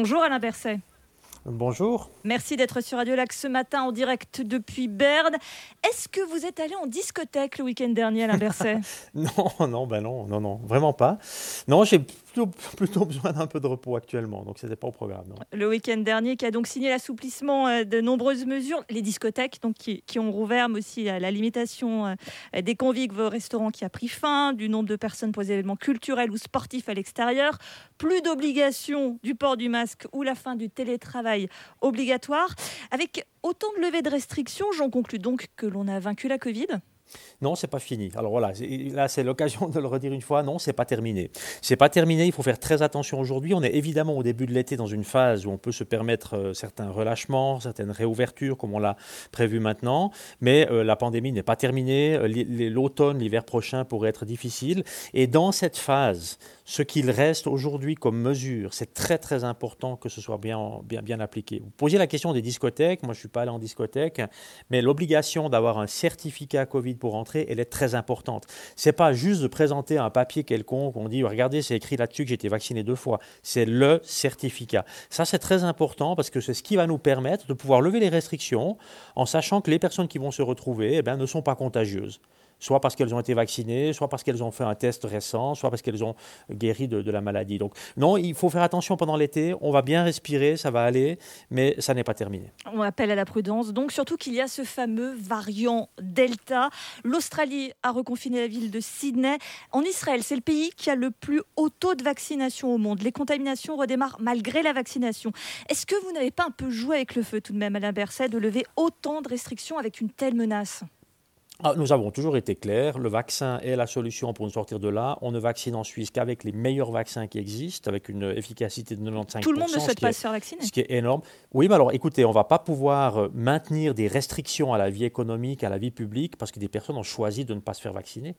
Bonjour Alain Berset. Bonjour. Merci d'être sur Radio Lac ce matin en direct depuis Berne. Est-ce que vous êtes allé en discothèque le week-end dernier, Alain Berset? Non, non, ben non, non, non, vraiment pas. Non, j'ai plutôt, besoin d'un peu de repos actuellement, donc ce n'était pas au programme. Le week-end dernier, qui a donc signé l'assouplissement euh, de nombreuses mesures, les discothèques donc, qui, ont rouvert, mais aussi euh, la limitation euh, des convives au restaurant qui a pris fin, du nombre de personnes pour les événements culturels ou sportifs à l'extérieur, plus d'obligation du port du masque ou la fin du télétravail obligatoire. Avec autant de levées de restrictions, j'en conclus donc que l'on a vaincu la Covid non, c'est pas fini. Alors voilà, là c'est l'occasion de le redire une fois. Non, c'est pas terminé. C'est pas terminé. Il faut faire très attention aujourd'hui. On est évidemment au début de l'été dans une phase où on peut se permettre euh, certains relâchements, certaines réouvertures, comme on l'a prévu maintenant. Mais euh, la pandémie n'est pas terminée. Euh, l'automne, l'hiver prochain pourrait être difficile. Et dans cette phase, ce qu'il reste aujourd'hui comme mesure, c'est très très important que ce soit bien, bien, bien appliqué. Vous posiez la question des discothèques. Moi, je suis pas allé en discothèque, mais l'obligation d'avoir un certificat Covid pour entrer, elle est très importante. C'est pas juste de présenter un papier quelconque, on dit regardez, c'est écrit là-dessus que j'ai été vacciné deux fois. C'est le certificat. Ça, c'est très important parce que c'est ce qui va nous permettre de pouvoir lever les restrictions en sachant que les personnes qui vont se retrouver eh bien, ne sont pas contagieuses soit parce qu'elles ont été vaccinées, soit parce qu'elles ont fait un test récent, soit parce qu'elles ont guéri de, la maladie. Donc non, il faut faire attention pendant l'été, on va bien respirer, ça va aller, mais ça n'est pas terminé. On appelle à la prudence, donc surtout qu'il y a ce fameux variant Delta. L'Australie a reconfiné la ville de Sydney. En Israël, c'est le pays qui a le plus haut taux de vaccination au monde. Les contaminations redémarrent malgré la vaccination. Est-ce que vous n'avez pas un peu joué avec le feu tout de même, Alain Berset, de lever autant de restrictions avec une telle menace? Ah, nous avons toujours été clairs, le vaccin est la solution pour nous sortir de là. On ne vaccine en Suisse qu'avec les meilleurs vaccins qui existent, avec une efficacité de 95%. Tout le monde ne souhaite pas se faire vacciner. Ce qui est énorme. Oui, mais alors écoutez, on ne va pas pouvoir euh, maintenir des restrictions à la vie économique, à la vie publique, parce que des personnes ont choisi de ne pas se faire vacciner.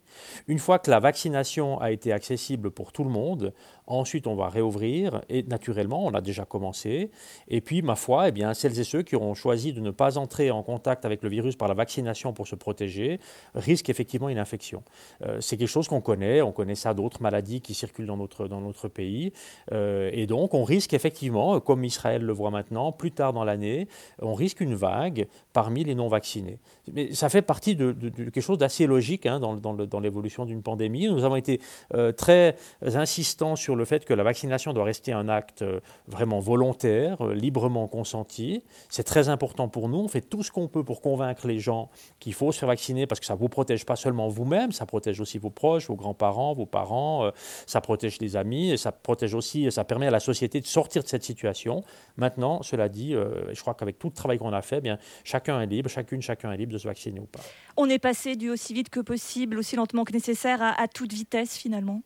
Une fois que la vaccination a été accessible pour tout le monde, ensuite on va réouvrir, et naturellement, on a déjà commencé. Et puis, ma foi, eh bien, celles et ceux qui auront choisi de ne pas entrer en contact avec le virus par la vaccination pour se protéger, risque effectivement une infection. Euh, c'est quelque chose qu'on connaît, on connaît ça d'autres maladies qui circulent dans notre, dans notre pays. Euh, et donc, on risque effectivement, comme Israël le voit maintenant, plus tard dans l'année, on risque une vague parmi les non-vaccinés. Mais ça fait partie de, quelque chose d'assez logique hein, dans, dans l'évolution d'une pandémie. Nous avons été euh, très insistants sur le fait que la vaccination doit rester un acte vraiment volontaire, librement consenti. C'est très important pour nous. On fait tout ce qu'on peut pour convaincre les gens qu'il faut se faire vacciner parce que ça vous protège pas seulement vous-même, ça protège aussi vos proches, vos grands-parents, vos parents, euh, ça protège les amis, et ça protège aussi, ça permet à la société de sortir de cette situation. Maintenant, cela dit, euh, je crois qu'avec tout le travail qu'on a fait, eh bien, chacun est libre, chacune, chacun est libre de se vacciner ou pas. On est passé du aussi vite que possible, aussi lentement que nécessaire, à, toute vitesse finalement?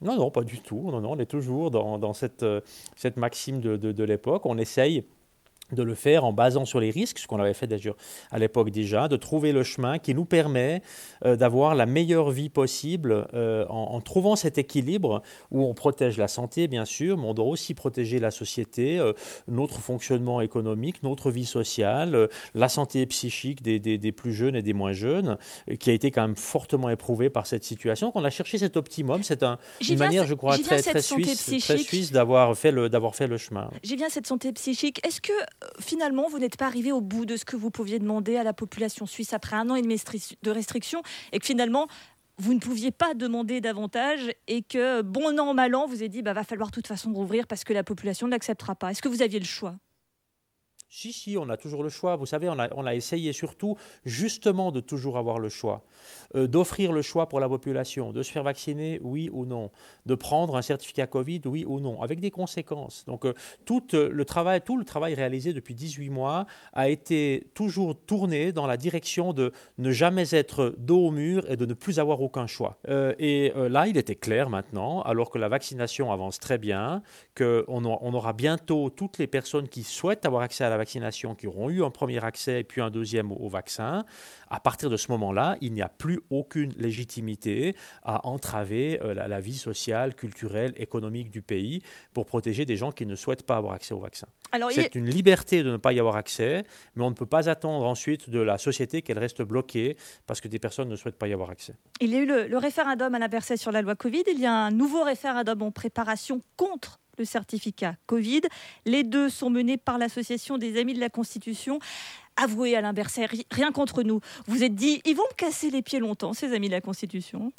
Non, non, pas du tout. Non, non, on est toujours dans, cette, euh, cette maxime de, de l'époque. On essaye de le faire en basant sur les risques, ce qu'on avait fait d'ailleurs à l'époque déjà, de trouver le chemin qui nous permet euh, d'avoir la meilleure vie possible euh, en, trouvant cet équilibre où on protège la santé bien sûr, mais on doit aussi protéger la société, euh, notre fonctionnement économique, notre vie sociale, la santé psychique des, des, plus jeunes et des moins jeunes, qui a été quand même fortement éprouvée par cette situation. On a cherché cet optimum, c'est un, une manière, je crois, très, très suisse, très suisse d'avoir fait, le, fait le chemin. J'ai bien cette santé psychique. Est-ce que finalement, vous n'êtes pas arrivé au bout de ce que vous pouviez demander à la population suisse après un an et demi de restrictions et que finalement, vous ne pouviez pas demander davantage et que, bon an, mal an, vous avez dit, bah, va falloir de toute façon rouvrir parce que la population ne l'acceptera pas. Est-ce que vous aviez le choix? Si, si, on a toujours le choix. Vous savez, on a, essayé surtout justement de toujours avoir le choix, euh, d'offrir le choix pour la population, de se faire vacciner, oui ou non, de prendre un certificat Covid, oui ou non, avec des conséquences. Donc euh, tout, euh, le travail, tout le travail réalisé depuis 18 mois a été toujours tourné dans la direction de ne jamais être dos au mur et de ne plus avoir aucun choix. et là, il était clair maintenant, alors que la vaccination avance très bien, qu'on on aura bientôt toutes les personnes qui souhaitent avoir accès à la vaccination qui auront eu un premier accès et puis un deuxième au, vaccin, à partir de ce moment-là, il n'y a plus aucune légitimité à entraver euh, la, vie sociale, culturelle, économique du pays pour protéger des gens qui ne souhaitent pas avoir accès au vaccin. C'est une liberté de ne pas y avoir accès, mais on ne peut pas attendre ensuite de la société qu'elle reste bloquée parce que des personnes ne souhaitent pas y avoir accès. Il y a eu le, référendum à la sur la loi Covid. Il y a un nouveau référendum en préparation contre le certificat Covid. Les deux sont menés par l'association des Amis de la Constitution. Avouez, Alain Berset, rien contre nous. Vous êtes dit, ils vont me casser les pieds longtemps, ces Amis de la Constitution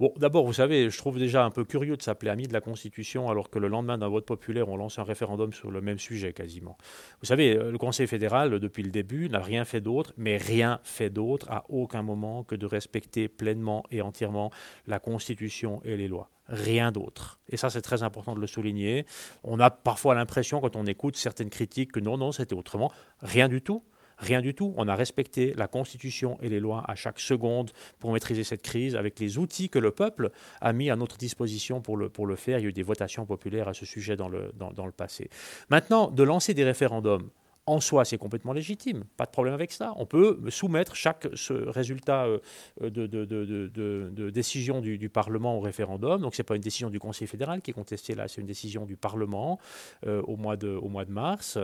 Bon, d'abord, vous savez, je trouve déjà un peu curieux de s'appeler ami de la Constitution alors que le lendemain d'un vote populaire, on lance un référendum sur le même sujet quasiment. Vous savez, euh, le Conseil fédéral, depuis le début, n'a rien fait d'autre, mais rien fait d'autre à aucun moment que de respecter pleinement et entièrement la Constitution et les lois rien d'autre. Et ça, c'est très important de le souligner. On a parfois l'impression, quand on écoute certaines critiques, que non, non, c'était autrement. Rien du tout. Rien du tout. On a respecté la Constitution et les lois à chaque seconde pour maîtriser cette crise avec les outils que le peuple a mis à notre disposition pour le, faire. Il y a eu des votations populaires à ce sujet dans le passé. Maintenant, de lancer des référendums, en soi, c'est complètement légitime, pas de problème avec ça. On peut soumettre chaque résultat euh, de, de, décision du, Parlement au référendum. Donc, ce n'est pas une décision du Conseil fédéral qui est contestée là, c'est une décision du Parlement euh, au, mois de, mars,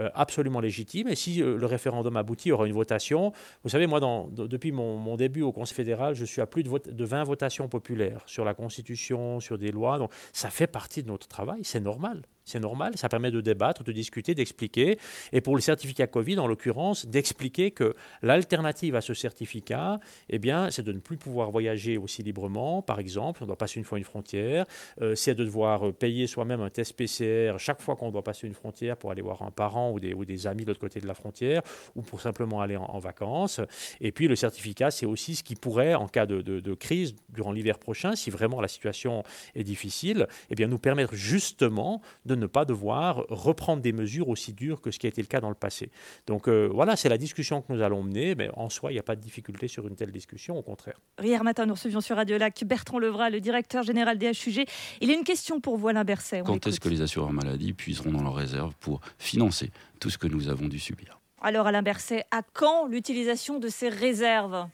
euh, absolument légitime. Et si le référendum aboutit, il y aura une votation. Vous savez, moi, depuis mon, début au Conseil fédéral, je suis à plus de, de 20 votations populaires sur la Constitution, sur des lois. Donc, ça fait partie de notre travail, c'est normal. C'est normal, ça permet de débattre, de discuter, d'expliquer. Et pour le certificat Covid, en l'occurrence, d'expliquer que l'alternative à ce certificat, eh bien, c'est de ne plus pouvoir voyager aussi librement, par exemple, on doit passer une fois une frontière, euh, c'est de devoir payer soi-même un test PCR chaque fois qu'on doit passer une frontière pour aller voir un parent ou des, ou des amis de l'autre côté de la frontière, ou pour simplement aller en, vacances. Et puis le certificat, c'est aussi ce qui pourrait, en cas de, de, crise durant l'hiver prochain, si vraiment la situation est difficile, eh bien, nous permettre justement de ne pas devoir reprendre des mesures aussi dures que ce qui a été le cas dans le passé. Donc euh, voilà, c'est la discussion que nous allons mener, mais en soi, il n'y a pas de difficulté sur une telle discussion, au contraire. Hier matin, nous recevions sur Radio Lac Bertrand Levra, le directeur général des HUG. Il a une question pour vous, Alain Berset. Quand est-ce que les assureurs maladie puiseront dans leurs réserves pour financer tout ce que nous avons dû subir? Alors Alain Berset, à quand l'utilisation de ces réserves?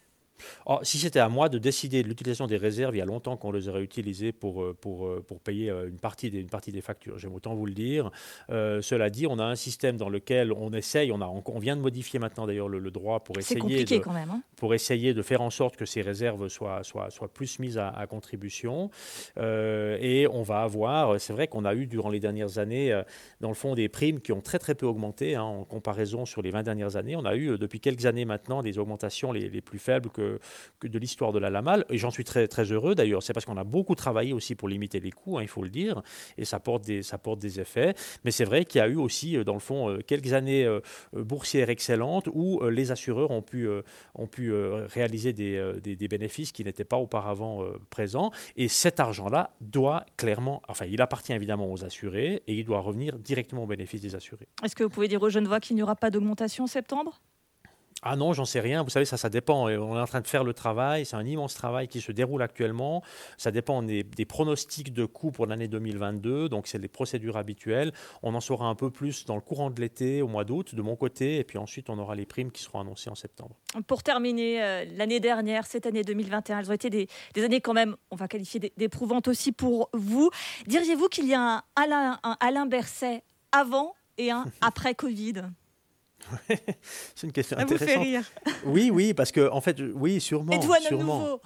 Si c'était à moi de décider de l'utilisation des réserves, il y a longtemps qu'on les aurait utilisées pour, euh, pour, euh, pour payer euh, une partie des, une partie des factures. J'aime autant vous le dire. cela dit, on a un système dans lequel on essaye, on, a, on vient de modifier maintenant d'ailleurs le, droit pour essayer, de, quand même, hein. pour essayer de faire en sorte que ces réserves soient, soient, soient plus mises à, contribution. et on va avoir, c'est vrai qu'on a eu durant les dernières années, dans le fond, des primes qui ont très très peu augmenté hein, en comparaison sur les 20 dernières années. On a eu depuis quelques années maintenant des augmentations les, les plus faibles que de l'histoire de la Lamal. Et j'en suis très, très heureux d'ailleurs. C'est parce qu'on a beaucoup travaillé aussi pour limiter les coûts, hein, il faut le dire. Et ça porte des, ça porte des effets. Mais c'est vrai qu'il y a eu aussi, euh, dans le fond, euh, quelques années euh, boursières excellentes où les assureurs ont pu, ont pu réaliser des, des, bénéfices qui n'étaient pas auparavant présents. Et cet argent-là doit clairement, enfin, il appartient évidemment aux assurés et il doit revenir directement au bénéfice des assurés. Est-ce que vous pouvez dire aux jeunes voix qu'il n'y aura pas d'augmentation en septembre? Ah non, j'en sais rien. Vous savez, ça, ça dépend. On est en train de faire le travail. C'est un immense travail qui se déroule actuellement. Ça dépend des, pronostics de coûts pour l'année 2022. Donc, c'est les procédures habituelles. On en saura un peu plus dans le courant de l'été, au mois d'août, de mon côté. Et puis ensuite, on aura les primes qui seront annoncées en septembre. Pour terminer, euh, l'année dernière, cette année 2021, elles ont été des, années quand même, on va qualifier d'éprouvantes aussi pour vous. Diriez-vous qu'il y a un Alain, un Alain Berset avant et un après Covid? c'est une question Ça intéressante. Vous fait rire. Oui, oui, parce que en fait, oui, sûrement. Êtes-vous sûrement.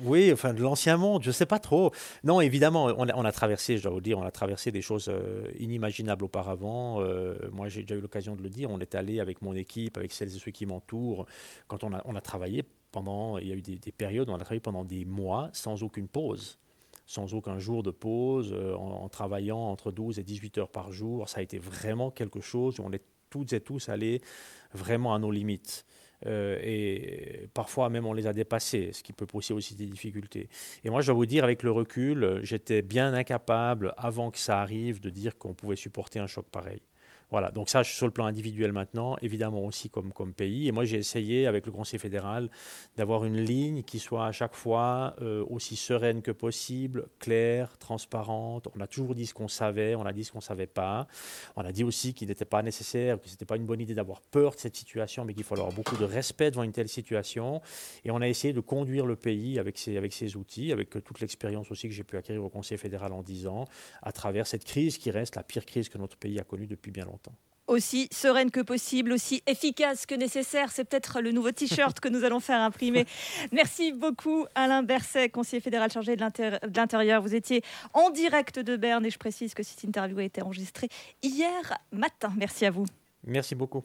Oui, enfin de l'ancien monde, je ne sais pas trop. Non, évidemment, on a, on a, traversé, je dois vous dire, on a traversé des choses euh, inimaginables auparavant. Euh, moi, j'ai déjà eu l'occasion de le dire. On est allé avec mon équipe, avec celles et ceux qui m'entourent. Quand on a, on a travaillé pendant, il y a eu des, des, périodes où on a travaillé pendant des mois sans aucune pause sans aucun jour de pause, euh, en, en, travaillant entre 12 et 18 heures par jour. Ça a été vraiment quelque chose où on est toutes et tous aller vraiment à nos limites. Euh, et parfois même on les a dépassés, ce qui peut poser aussi des difficultés. Et moi je dois vous dire, avec le recul, j'étais bien incapable, avant que ça arrive, de dire qu'on pouvait supporter un choc pareil. Voilà, donc ça, sur le plan individuel maintenant, évidemment aussi comme, comme pays. Et moi, j'ai essayé, avec le Conseil fédéral, d'avoir une ligne qui soit à chaque fois euh, aussi sereine que possible, claire, transparente. On a toujours dit ce qu'on savait, on a dit ce qu'on ne savait pas. On a dit aussi qu'il n'était pas nécessaire, que ce n'était pas une bonne idée d'avoir peur de cette situation, mais qu'il faut avoir beaucoup de respect devant une telle situation. Et on a essayé de conduire le pays avec ces, avec ces outils, avec toute l'expérience aussi que j'ai pu acquérir au Conseil fédéral en 10 ans, à travers cette crise qui reste la pire crise que notre pays a connue depuis bien longtemps. aussi sereine que possible, aussi efficace que nécessaire. C'est peut-être le nouveau t-shirt que nous allons faire imprimer. Merci beaucoup Alain Berset, conseiller fédéral chargé de l'intérieur. Vous étiez en direct de Berne et je précise que cette interview a été enregistrée hier matin. Merci à vous. Merci beaucoup.